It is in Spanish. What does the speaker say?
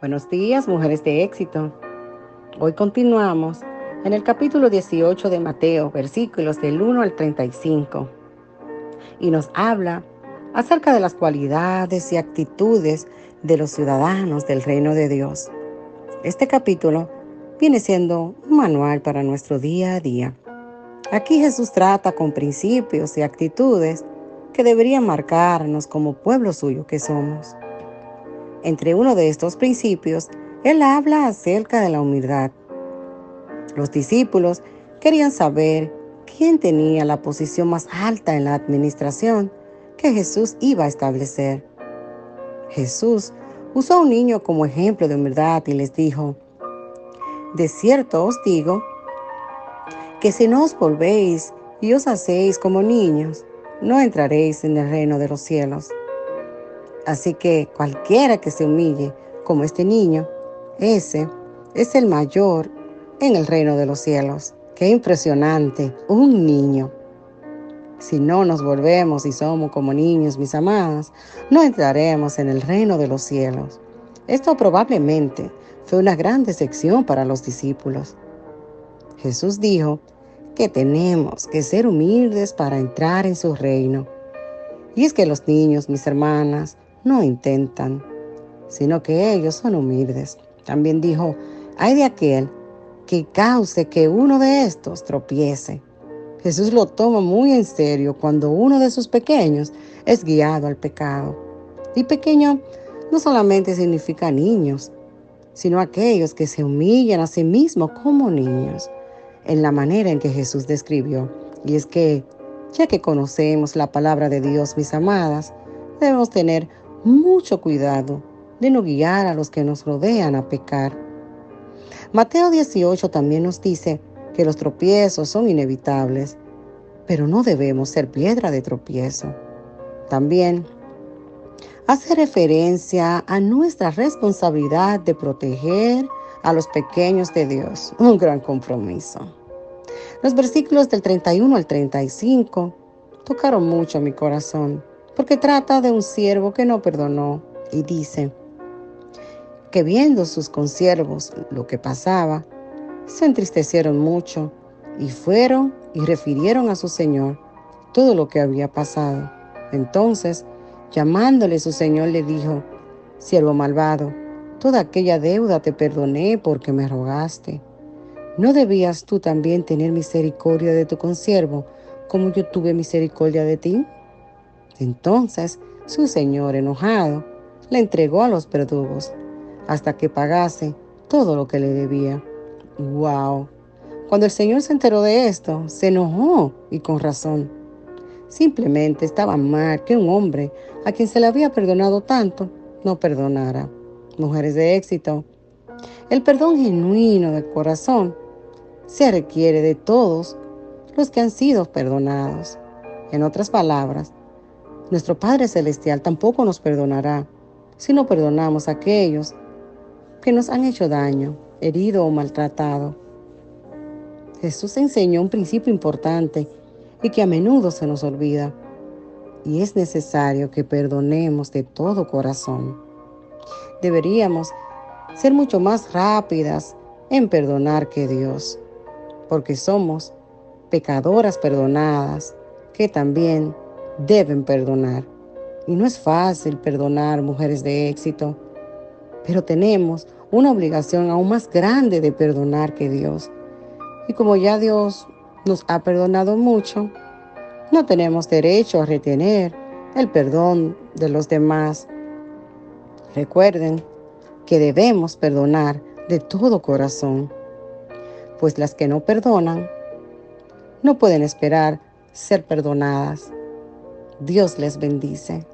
Buenos días, mujeres de éxito. Hoy continuamos en el capítulo 18 de Mateo, versículos del 1 al 35. Y nos habla acerca de las cualidades y actitudes de los ciudadanos del reino de Dios. Este capítulo viene siendo un manual para nuestro día a día. Aquí Jesús trata con principios y actitudes que deberían marcarnos como pueblo suyo que somos. Entre uno de estos principios, Él habla acerca de la humildad. Los discípulos querían saber quién tenía la posición más alta en la administración que Jesús iba a establecer. Jesús usó a un niño como ejemplo de humildad y les dijo, de cierto os digo que si no os volvéis y os hacéis como niños, no entraréis en el reino de los cielos. Así que cualquiera que se humille como este niño, ese es el mayor en el reino de los cielos. Qué impresionante, un niño. Si no nos volvemos y somos como niños, mis amadas, no entraremos en el reino de los cielos. Esto probablemente fue una gran decepción para los discípulos. Jesús dijo que tenemos que ser humildes para entrar en su reino. Y es que los niños, mis hermanas, no intentan, sino que ellos son humildes. También dijo, hay de aquel que cause que uno de estos tropiece. Jesús lo toma muy en serio cuando uno de sus pequeños es guiado al pecado. Y pequeño no solamente significa niños, sino aquellos que se humillan a sí mismos como niños, en la manera en que Jesús describió. Y es que, ya que conocemos la palabra de Dios, mis amadas, debemos tener mucho cuidado de no guiar a los que nos rodean a pecar. Mateo 18 también nos dice que los tropiezos son inevitables, pero no debemos ser piedra de tropiezo. También hace referencia a nuestra responsabilidad de proteger a los pequeños de Dios, un gran compromiso. Los versículos del 31 al 35 tocaron mucho mi corazón porque trata de un siervo que no perdonó y dice que viendo sus consiervos lo que pasaba, se entristecieron mucho y fueron y refirieron a su señor todo lo que había pasado. Entonces, llamándole su señor, le dijo, siervo malvado, toda aquella deuda te perdoné porque me rogaste. ¿No debías tú también tener misericordia de tu consiervo como yo tuve misericordia de ti? Entonces su señor, enojado, le entregó a los verdugos hasta que pagase todo lo que le debía. ¡Wow! Cuando el señor se enteró de esto, se enojó y con razón. Simplemente estaba mal que un hombre a quien se le había perdonado tanto no perdonara. Mujeres de éxito, el perdón genuino del corazón se requiere de todos los que han sido perdonados. En otras palabras, nuestro Padre Celestial tampoco nos perdonará si no perdonamos a aquellos que nos han hecho daño, herido o maltratado. Jesús enseñó un principio importante y que a menudo se nos olvida. Y es necesario que perdonemos de todo corazón. Deberíamos ser mucho más rápidas en perdonar que Dios, porque somos pecadoras perdonadas que también deben perdonar. Y no es fácil perdonar mujeres de éxito, pero tenemos una obligación aún más grande de perdonar que Dios. Y como ya Dios nos ha perdonado mucho, no tenemos derecho a retener el perdón de los demás. Recuerden que debemos perdonar de todo corazón, pues las que no perdonan no pueden esperar ser perdonadas. Dios les bendice.